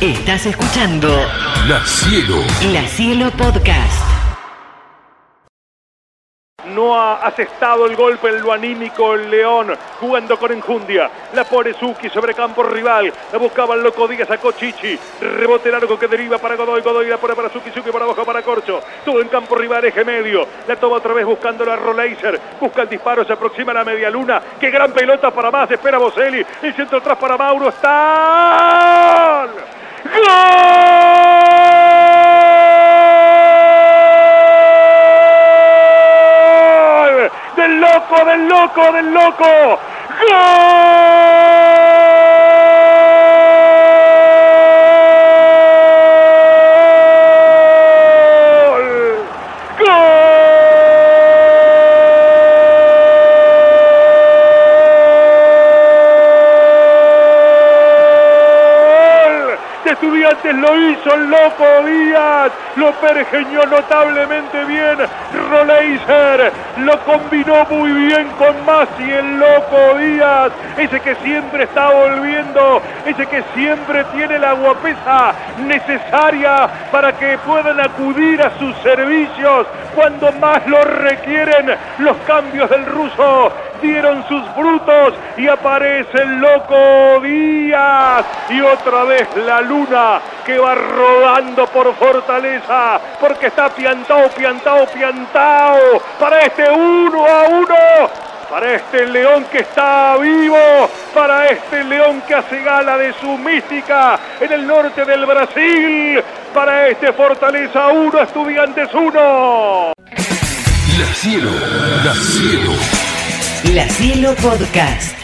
Estás escuchando La Cielo. La Cielo Podcast. No ha asestado el golpe en lo anímico el León, jugando con enjundia. La pone Suki sobre campo rival. La buscaba el loco Díaz, sacó Chichi. Rebote largo que deriva para Godoy. Godoy la pone para Suki, Suki para abajo para Corcho. Todo en campo rival, eje medio. La toma otra vez buscándolo a Roleiser. Busca el disparo, se aproxima a la media luna. Qué gran pelota para más. Espera Boselli. El centro atrás para Mauro. ¡Está! Loco, del loco, del loco! ¡Gol! Estudiantes lo hizo el loco Díaz, lo pergeñó notablemente bien Roleiser, lo combinó muy bien con Masi el loco Díaz, ese que siempre está volviendo, ese que siempre tiene la guapesa necesaria para que puedan acudir a sus servicios cuando más lo requieren. Los cambios del ruso dieron sus frutos y aparece el loco Díaz y otra vez la luna que va rodando por fortaleza porque está piantao, piantao, piantao para este uno a uno. Para este león que está vivo, para este león que hace gala de su mística en el norte del Brasil, para este Fortaleza 1, Estudiantes 1. La Cielo. La Cielo. La Cielo Podcast.